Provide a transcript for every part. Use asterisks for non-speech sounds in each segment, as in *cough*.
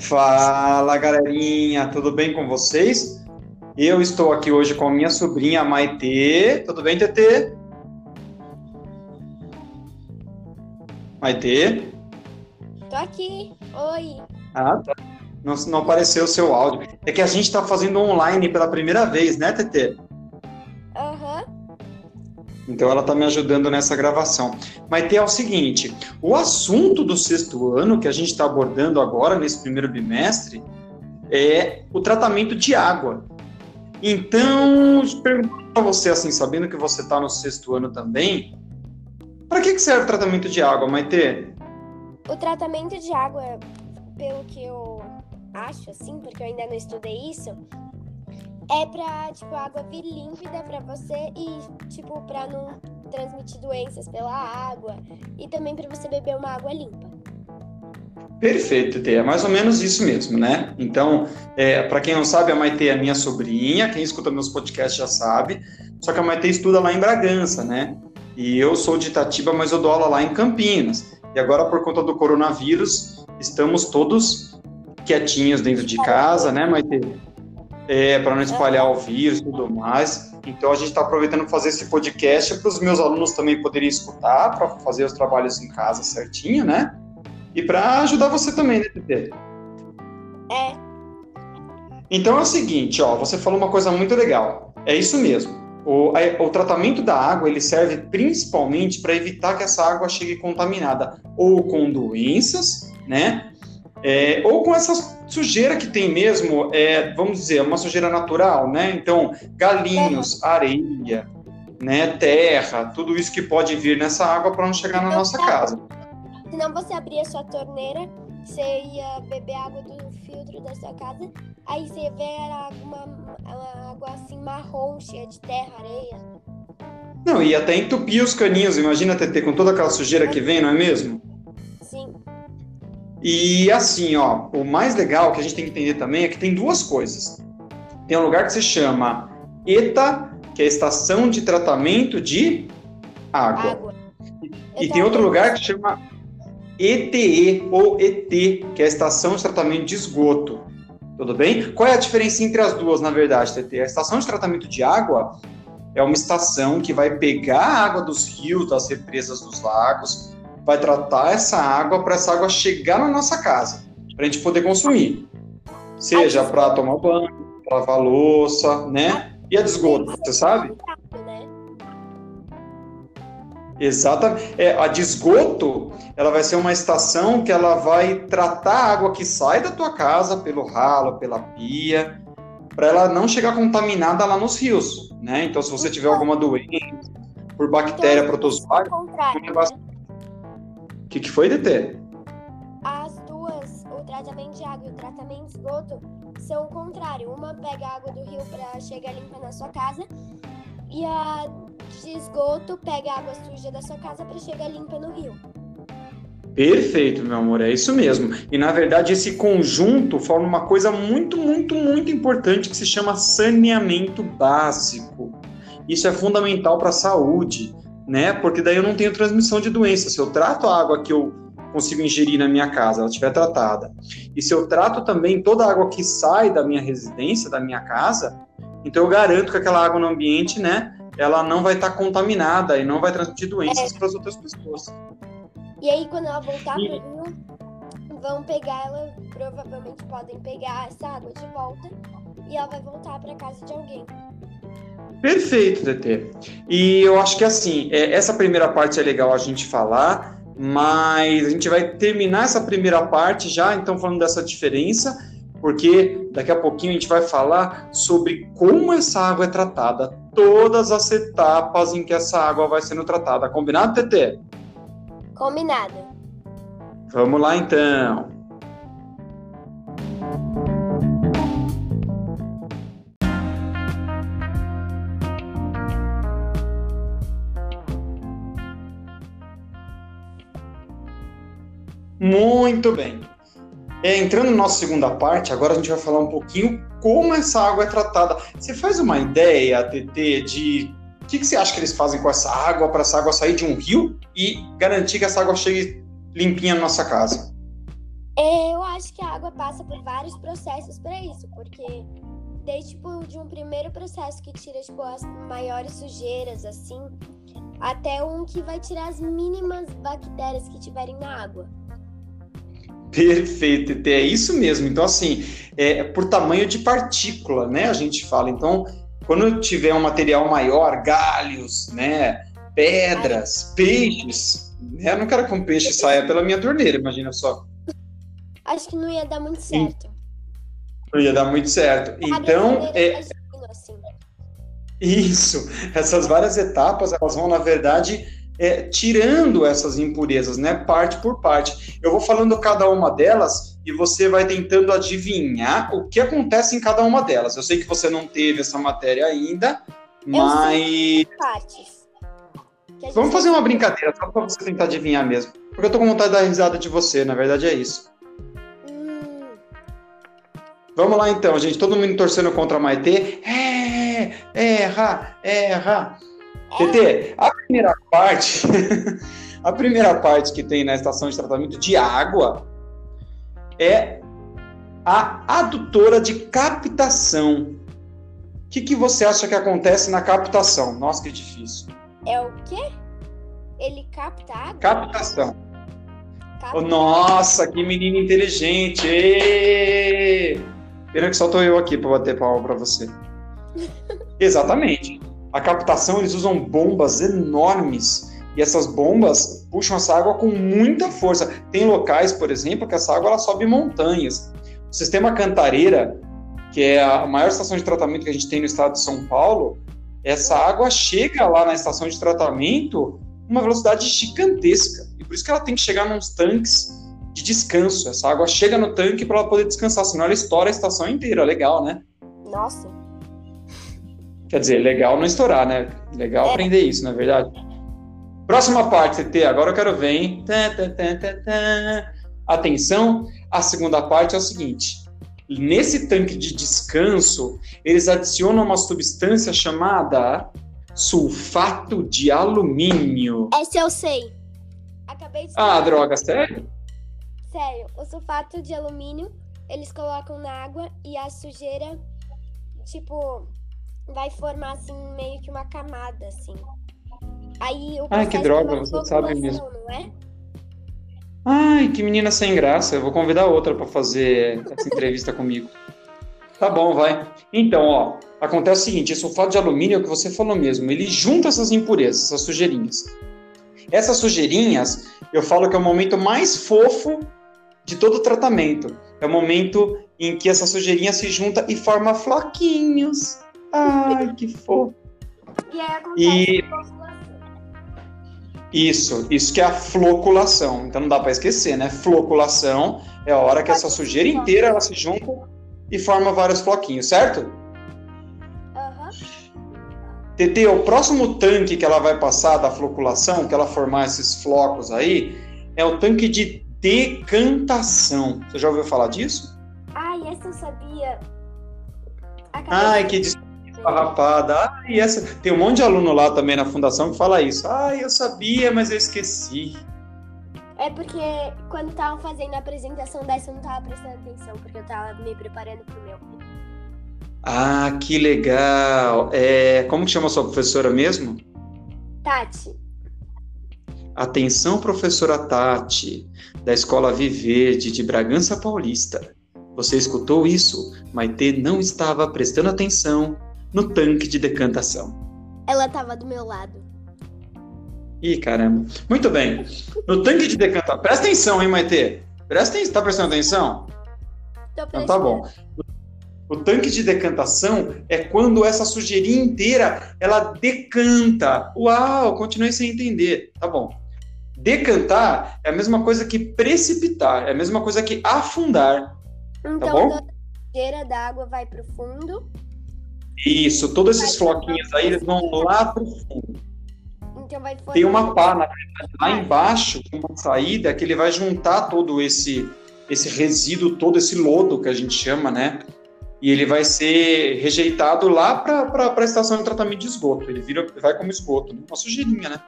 Fala galerinha, tudo bem com vocês? Eu estou aqui hoje com a minha sobrinha Maitê. Tudo bem, Tetê? Maitê? Tô aqui. Oi. Ah, tá. Não, não apareceu o seu áudio. É que a gente está fazendo online pela primeira vez, né, Tetê? Então ela está me ajudando nessa gravação. Maitê, é o seguinte: o assunto do sexto ano que a gente está abordando agora, nesse primeiro bimestre, é o tratamento de água. Então, pergunto para você, assim, sabendo que você está no sexto ano também, para que, que serve o tratamento de água, Maitê? O tratamento de água, pelo que eu acho, assim, porque eu ainda não estudei isso, é pra, tipo, a água vir límpida pra você e, tipo, pra não transmitir doenças pela água e também pra você beber uma água limpa. Perfeito, Tê. É mais ou menos isso mesmo, né? Então, é, para quem não sabe, a Maite é minha sobrinha. Quem escuta meus podcasts já sabe. Só que a Maite estuda lá em Bragança, né? E eu sou de Itatiba, mas eu dou aula lá em Campinas. E agora, por conta do coronavírus, estamos todos quietinhos dentro de casa, né, Maite? É, para não espalhar o vírus e tudo mais. Então, a gente está aproveitando para fazer esse podcast para os meus alunos também poderem escutar, para fazer os trabalhos em casa certinho, né? E para ajudar você também, né, Tete? É. Então é o seguinte, ó, você falou uma coisa muito legal. É isso mesmo. O, a, o tratamento da água ele serve principalmente para evitar que essa água chegue contaminada ou com doenças, né? É, ou com essa sujeira que tem mesmo, é, vamos dizer, uma sujeira natural, né? Então, galinhos, areia, né, terra, tudo isso que pode vir nessa água para não chegar na nossa casa. Senão você abria sua torneira, você ia beber água do filtro da sua casa, aí você vê uma, uma água assim marrom, cheia de terra, areia. Não, e até entupir os caninhos, imagina TT, com toda aquela sujeira que vem, não é mesmo? E assim, ó, o mais legal que a gente tem que entender também é que tem duas coisas. Tem um lugar que se chama ETA, que é a Estação de Tratamento de Água. Água. E tem outro lugar que chama ETE ou ET, que é a Estação de Tratamento de Esgoto. Tudo bem? Qual é a diferença entre as duas, na verdade, TT? A estação de tratamento de água é uma estação que vai pegar a água dos rios, das represas dos lagos, vai tratar essa água para essa água chegar na nossa casa, para a gente poder consumir. Seja para tomar banho, para lavar louça, né? E a de esgoto, você sabe? Exatamente. É, a de esgoto, ela vai ser uma estação que ela vai tratar a água que sai da tua casa pelo ralo, pela pia, para ela não chegar contaminada lá nos rios, né? Então, se você tiver alguma doença por bactéria, Então, não levar- né? O que, que foi, DT? As duas, o tratamento de água e o tratamento de esgoto, são o contrário. Uma pega a água do rio para chegar limpa na sua casa e a de esgoto pega a água suja da sua casa para chegar limpa no rio. Perfeito, meu amor, é isso mesmo. E na verdade esse conjunto forma uma coisa muito, muito, muito importante que se chama saneamento básico. Isso é fundamental para a saúde, né? Porque daí eu não tenho transmissão de doenças. Se eu trato a água que eu consigo ingerir na minha casa, ela estiver tratada, e se eu trato também toda a água que sai da minha residência, da minha casa, então eu garanto que aquela água no ambiente, né, ela não vai estar contaminada e não vai transmitir doenças para as outras pessoas. E aí, quando ela voltar E- pro rio, vão pegar ela, provavelmente podem pegar essa água de volta e ela vai voltar para casa de alguém. Perfeito, DT. E eu acho que assim, é, essa primeira parte é legal a gente falar, mas a gente vai terminar essa primeira parte já, então falando dessa diferença, porque daqui a pouquinho a gente vai falar sobre como essa água é tratada, todas as etapas em que essa água vai sendo tratada. Combinado, TT? Combinado. Vamos lá então. Muito bem. É, entrando na nossa segunda parte, agora a gente vai falar um pouquinho como essa água é tratada. Você faz uma ideia, TT, de o que, que você acha que eles fazem com essa água para essa água sair de um rio e garantir que essa água chegue limpinha na nossa casa? É, eu acho que a água passa por vários processos para isso, porque desde tipo de um primeiro processo que tira tipo as maiores sujeiras assim, até um que vai tirar as mínimas bactérias que tiverem na água. Perfeito, é isso mesmo. Então, assim, é por tamanho de partícula, né? A gente fala. Então, quando tiver um material maior, galhos, né? Pedras, peixes, né? Eu não quero que um peixe saia pela minha torneira, imagina só. Acho que não ia dar muito certo. Não ia dar muito certo. Então, é... Assim. Isso, essas várias etapas, elas vão, na verdade, é, tirando essas impurezas, né, parte por parte. Eu vou falando cada uma delas e você vai tentando adivinhar o que acontece em cada uma delas. Eu sei que você não teve essa matéria ainda, mas. Partes. Vamos fazer uma brincadeira, só para você tentar adivinhar mesmo. Porque eu tô com vontade de dar risada de você, na verdade é isso. Hum. Vamos lá então, gente. Todo mundo torcendo contra a Maitê. É, erra, erra. TT, a primeira parte, *laughs* a primeira parte que tem na estação de tratamento de água é a adutora de captação. O que, que você acha que acontece na captação? Nossa, que difícil. É o quê? Ele capta água? Captação. Capta. Oh, nossa, que menino inteligente! Êêê! Pena que só tô eu aqui para bater palma para você. *laughs* Exatamente a captação eles usam bombas enormes e essas bombas puxam essa água com muita força. Tem locais, por exemplo, que essa água ela sobe montanhas. O sistema Cantareira, que é a maior estação de tratamento que a gente tem no estado de São Paulo, essa água chega lá na estação de tratamento uma velocidade gigantesca. E por isso que ela tem que chegar nos tanques de descanso. Essa água chega no tanque para ela poder descansar, senão ela estoura a estação inteira. Legal, né? Nossa. Quer dizer, legal não estourar, né? Legal é. aprender isso, na é verdade. Próxima parte, CT, agora eu quero ver, hein? Atenção, a segunda parte é o seguinte. Nesse tanque de descanso, eles adicionam uma substância chamada sulfato de alumínio. Esse eu sei. Acabei de Ah, droga, sério? Sério, o sulfato de alumínio, eles colocam na água e a sujeira, tipo, vai formar assim meio que uma camada assim. Aí o Ai, que droga, você sabe mesmo. Não é? Ai, que menina sem graça. Eu vou convidar outra para fazer essa entrevista comigo. Tá bom, vai. Então, ó, acontece o seguinte: esse sulfato de alumínio é o que você falou mesmo. Ele junta essas impurezas, essas sujeirinhas. Essas sujeirinhas, eu falo que é o momento mais fofo de todo o tratamento. É o momento em que essa sujeirinha se junta e forma floquinhos. Ai, que fofo. E aí acontece e... Isso, isso que é a floculação. Então não dá para esquecer, né? Floculação é a hora que essa sujeira inteira ela se junta e forma vários floquinhos, certo? TT, o próximo tanque que ela vai passar da floculação, que ela formar esses flocos aí, é o tanque de decantação. Você já ouviu falar disso? Ai, essa eu sabia. Acabei Ai, que esfarrapada. Ah, e essa. Tem um monte de aluno lá também na fundação que fala isso. Ah, eu sabia, mas eu esqueci. É porque quando estavam fazendo a apresentação dessa eu não estava prestando atenção, porque eu estava me preparando para o meu. Ah, que legal. É, como que chama sua professora mesmo? Tati. Atenção, professora Tati, da Escola Viverde de Bragança Paulista. Você escutou isso? Maitê não estava prestando atenção no tanque de decantação. Ela estava do meu lado. Ih, caramba. Muito bem. No tanque de decantação. Presta atenção, hein, Maite? Presta atenção. Tá prestando atenção? Tô prestando. Então tá bom. O tanque de decantação é quando essa sujeirinha inteira ela decanta. Uau, continuei sem entender. Tá bom. Decantar é a mesma coisa que precipitar, é a mesma coisa que afundar. Tá então, tá bom? a sujeira da água vai para o fundo isso, todos esses floquinhos aí, eles vão lá pro fundo. Então vai Tem uma pá, na verdade, lá embaixo, uma saída que ele vai juntar todo esse, esse resíduo, todo esse lodo que a gente chama, né? E ele vai ser rejeitado lá para a estação de tratamento de esgoto. Ele vira, vai como esgoto, uma sujeirinha, né?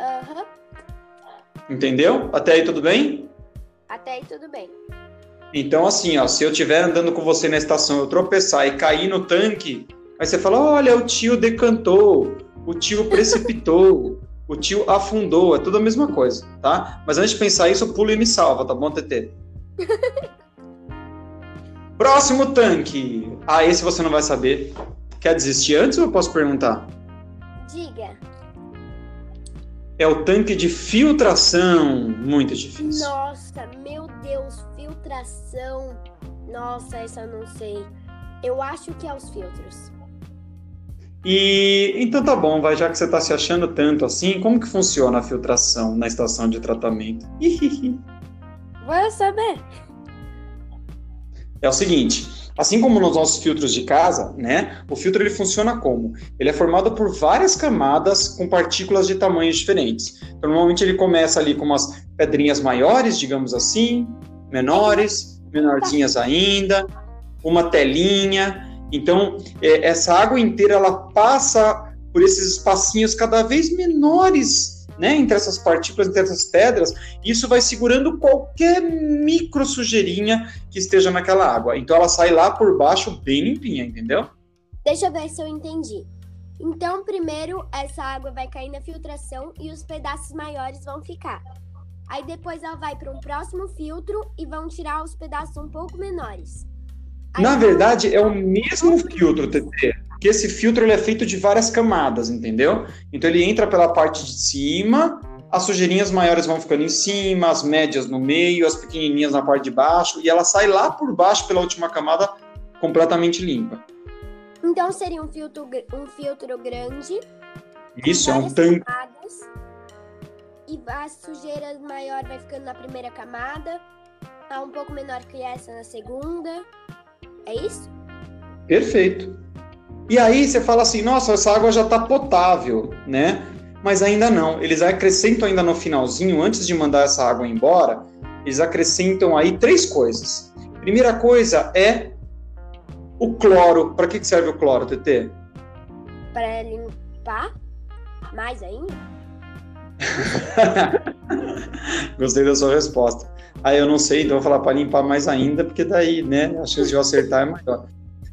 Aham. Uhum. Entendeu? Até aí tudo bem? Até aí tudo bem. Então, assim, ó, se eu estiver andando com você na estação, eu tropeçar e cair no tanque, aí você fala: olha, o tio decantou, o tio precipitou, o tio afundou, é tudo a mesma coisa, tá? Mas antes de pensar isso, pula e me salva, tá bom, TT? *laughs* Próximo tanque. Ah, esse você não vai saber. Quer desistir antes ou eu posso perguntar? Diga. É o tanque de filtração. Muito difícil. Nossa, meu Deus, filtração. Nossa, essa eu não sei. Eu acho que é os filtros. E então tá bom, vai já que você tá se achando tanto assim, como que funciona a filtração na estação de tratamento? *laughs* Vou saber. É o seguinte, assim como nos nossos filtros de casa, né? O filtro ele funciona como? Ele é formado por várias camadas com partículas de tamanhos diferentes. Então, normalmente ele começa ali com umas pedrinhas maiores, digamos assim, menores, menorzinhas ainda, uma telinha. Então, é, essa água inteira ela passa por esses espacinhos cada vez menores né, entre essas partículas, entre essas pedras, isso vai segurando qualquer micro sujeirinha que esteja naquela água. Então ela sai lá por baixo bem limpinha, entendeu? Deixa eu ver se eu entendi. Então, primeiro, essa água vai cair na filtração e os pedaços maiores vão ficar. Aí depois ela vai para um próximo filtro e vão tirar os pedaços um pouco menores. Aí na verdade, é o mesmo filtro, TT que esse filtro ele é feito de várias camadas, entendeu? Então ele entra pela parte de cima, as sujeirinhas maiores vão ficando em cima, as médias no meio, as pequenininhas na parte de baixo, e ela sai lá por baixo pela última camada completamente limpa. Então seria um filtro, um filtro grande. Isso, é um tanque. E a sujeira maior vai ficando na primeira camada, tá um pouco menor que essa na segunda. É isso? Perfeito. E aí você fala assim, nossa, essa água já está potável, né? Mas ainda não. Eles acrescentam ainda no finalzinho, antes de mandar essa água embora, eles acrescentam aí três coisas. Primeira coisa é o cloro. Para que serve o cloro, TT? Para limpar mais ainda? *laughs* Gostei da sua resposta. Aí ah, eu não sei, então vou falar para limpar mais ainda, porque daí, né, a chance de eu acertar é maior.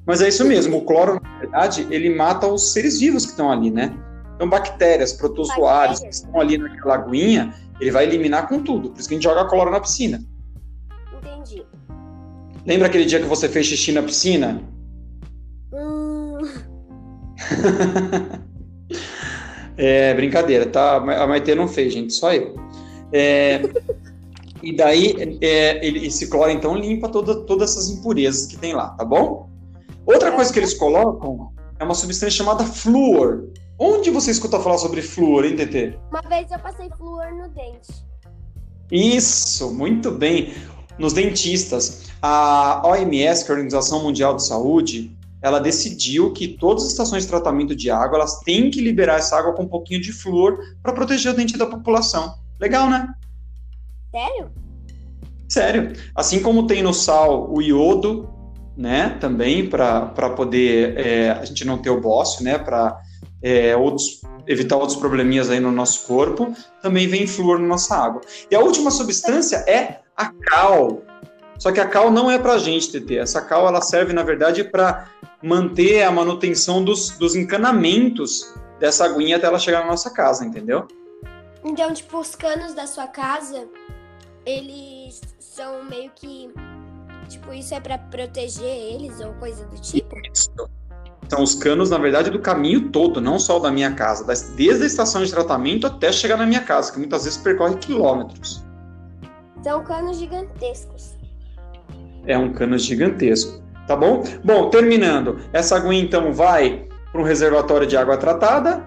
Mas é isso mesmo, o cloro, na verdade, ele mata os seres vivos que estão ali, né? Então, bactérias, protozoários que estão ali naquela aguinha, ele vai eliminar com tudo. Por isso que a gente joga cloro na piscina. Entendi. Lembra aquele dia que você fez xixi na piscina? Hum. *laughs* é, brincadeira, tá? A Maite não fez, gente, só eu. É, *laughs* e daí, é, ele, esse cloro, então, limpa toda, todas essas impurezas que tem lá, tá bom? Outra coisa que eles colocam é uma substância chamada flúor. Onde você escuta falar sobre flúor, hein, TT? Uma vez eu passei flúor no dente. Isso, muito bem. Nos dentistas. A OMS, que é a Organização Mundial de Saúde, ela decidiu que todas as estações de tratamento de água, elas têm que liberar essa água com um pouquinho de flúor para proteger o dente da população. Legal, né? Sério? Sério. Assim como tem no sal o iodo, né, também para poder é, a gente não ter o bócio, né, para é, outros evitar outros probleminhas aí no nosso corpo, também vem flúor na nossa água. E a última substância é a cal. Só que a cal não é para gente, TT. Essa cal ela serve, na verdade, para manter a manutenção dos, dos encanamentos dessa aguinha até ela chegar na nossa casa, entendeu? Então, tipo, os canos da sua casa, eles são meio que Tipo, isso é para proteger eles ou coisa do tipo? Isso. São os canos, na verdade, do caminho todo, não só o da minha casa, desde a estação de tratamento até chegar na minha casa, que muitas vezes percorre quilômetros. São canos gigantescos. É um cano gigantesco, tá bom? Bom, terminando, essa água então vai para um reservatório de água tratada,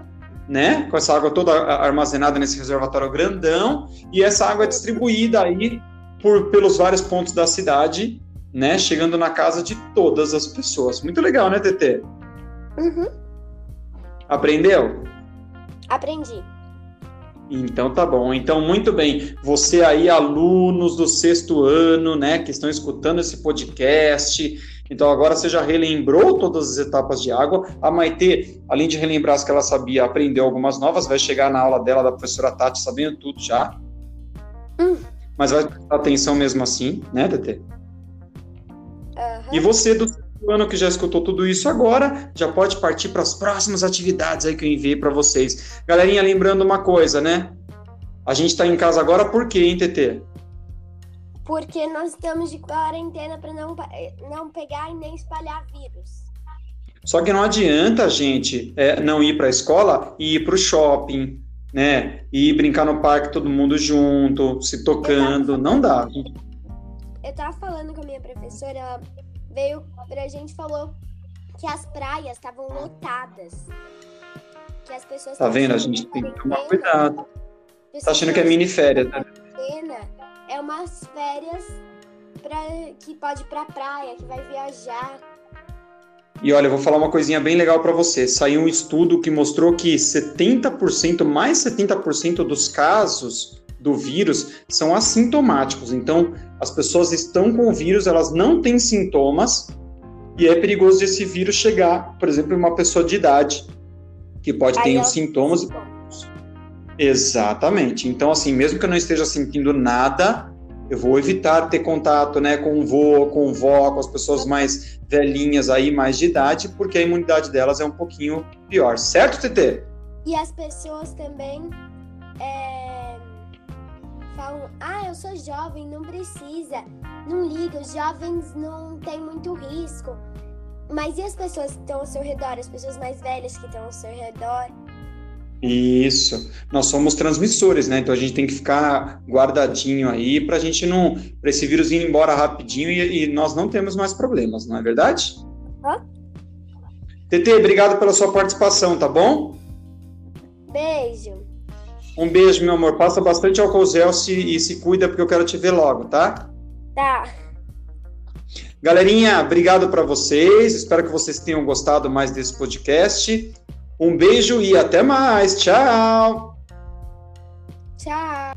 né? Com essa água toda armazenada nesse reservatório grandão, e essa água é distribuída aí por, pelos vários pontos da cidade né? Chegando na casa de todas as pessoas. Muito legal, né, TT? Uhum. Aprendeu? Aprendi. Então tá bom. Então, muito bem. Você aí, alunos do sexto ano, né, que estão escutando esse podcast. Então, agora você já relembrou todas as etapas de água. A Maite, além de relembrar as que ela sabia, aprendeu algumas novas. Vai chegar na aula dela da professora Tati sabendo tudo já. Hum. mas vai prestar atenção mesmo assim, né, TT? Uhum. E você do ano que já escutou tudo isso agora, já pode partir para as próximas atividades aí que eu enviei para vocês. Galerinha, lembrando uma coisa, né? A gente está em casa agora por quê, hein, TT? Porque nós estamos de quarentena para não, não pegar e nem espalhar vírus. Só que não adianta a gente é, não ir para a escola e ir para o shopping, né? E brincar no parque todo mundo junto, se tocando. Não dá. Eu tava falando com a minha professora, ela veio pra gente e falou que as praias estavam lotadas. Que as pessoas Tá vendo? A gente tem que tomar cuidado. Tá achando que é mini férias, né? É umas férias pra, que pode ir pra praia, que vai viajar. E olha, eu vou falar uma coisinha bem legal para você. Saiu um estudo que mostrou que 70%, mais 70% dos casos do vírus são assintomáticos. Então, as pessoas estão com o vírus, elas não têm sintomas, e é perigoso esse vírus chegar, por exemplo, em uma pessoa de idade, que pode ter os sintomas. Exatamente. Então, assim, mesmo que eu não esteja sentindo nada, eu vou evitar ter contato né, com o vô, com o vó, com as pessoas mais velhinhas aí, mais de idade, porque a imunidade delas é um pouquinho pior, certo, TT? E as pessoas também é, falam, ah, eu sou jovem, não precisa, não liga, os jovens não têm muito risco. Mas e as pessoas que estão ao seu redor, as pessoas mais velhas que estão ao seu redor? Isso. Nós somos transmissores, né? Então a gente tem que ficar guardadinho aí para a gente não. para esse vírus ir embora rapidinho e, e, nós não temos mais problemas, não é verdade? Hã? TT, obrigado pela sua participação, tá bom? Beijo. Um beijo, meu amor. Passa bastante álcool gel se, e se cuida, porque eu quero te ver logo, tá? Tá. Galerinha, obrigado para vocês. Espero que vocês tenham gostado mais desse podcast. Um beijo e até mais. Tchau. Tchau.